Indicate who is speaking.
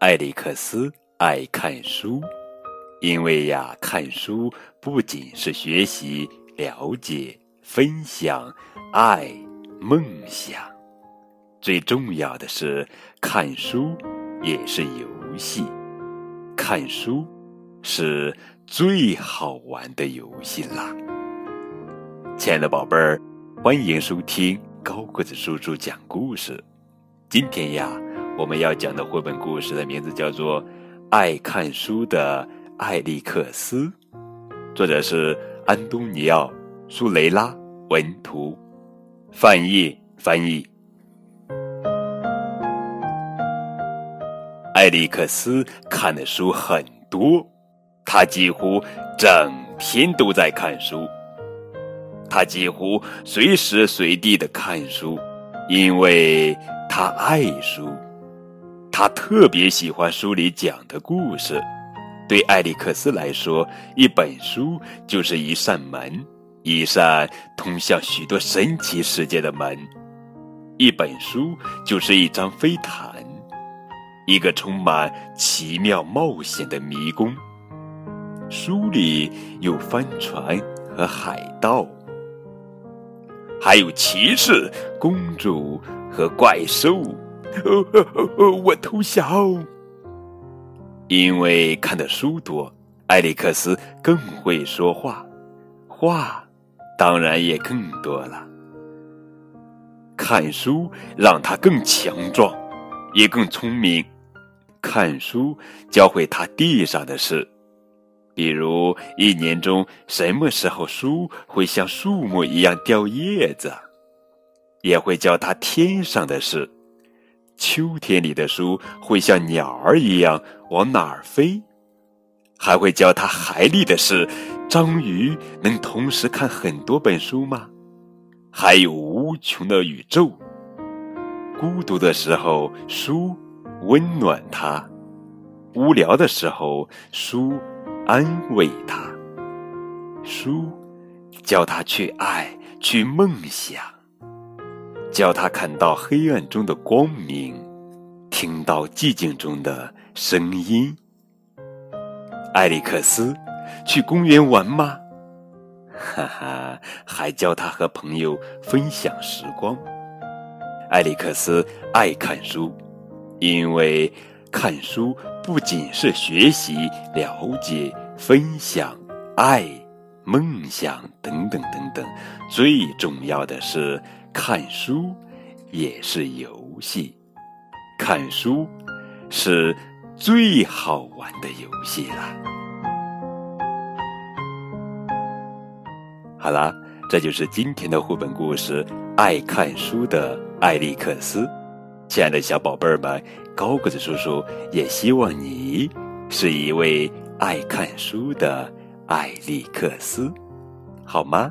Speaker 1: 艾利克斯爱看书，因为呀，看书不仅是学习、了解、分享、爱、梦想，最重要的是看书也是游戏。看书是最好玩的游戏啦！亲爱的宝贝儿，欢迎收听高个子叔叔讲故事。今天呀，我们要讲的绘本故事的名字叫做《爱看书的艾利克斯》，作者是安东尼奥·苏雷拉文图，翻译翻译。艾利克斯看的书很多，他几乎整天都在看书。他几乎随时随地的看书，因为。他爱书，他特别喜欢书里讲的故事。对艾利克斯来说，一本书就是一扇门，一扇通向许多神奇世界的门；一本书就是一张飞毯，一个充满奇妙冒险的迷宫。书里有帆船和海盗，还有骑士、公主。和怪兽，我投降。因为看的书多，艾利克斯更会说话，话当然也更多了。看书让他更强壮，也更聪明。看书教会他地上的事，比如一年中什么时候书会像树木一样掉叶子。也会教他天上的事，秋天里的书会像鸟儿一样往哪儿飞，还会教他海里的事。章鱼能同时看很多本书吗？还有无穷的宇宙。孤独的时候，书温暖他；无聊的时候，书安慰他。书教他去爱，去梦想。教他看到黑暗中的光明，听到寂静中的声音。艾利克斯，去公园玩吗？哈哈，还教他和朋友分享时光。艾利克斯爱看书，因为看书不仅是学习、了解、分享、爱、梦想等等等等，最重要的是。看书也是游戏，看书是最好玩的游戏啦。好啦，这就是今天的绘本故事《爱看书的艾利克斯》。亲爱的小宝贝儿们，高个子叔叔也希望你是一位爱看书的艾利克斯，好吗？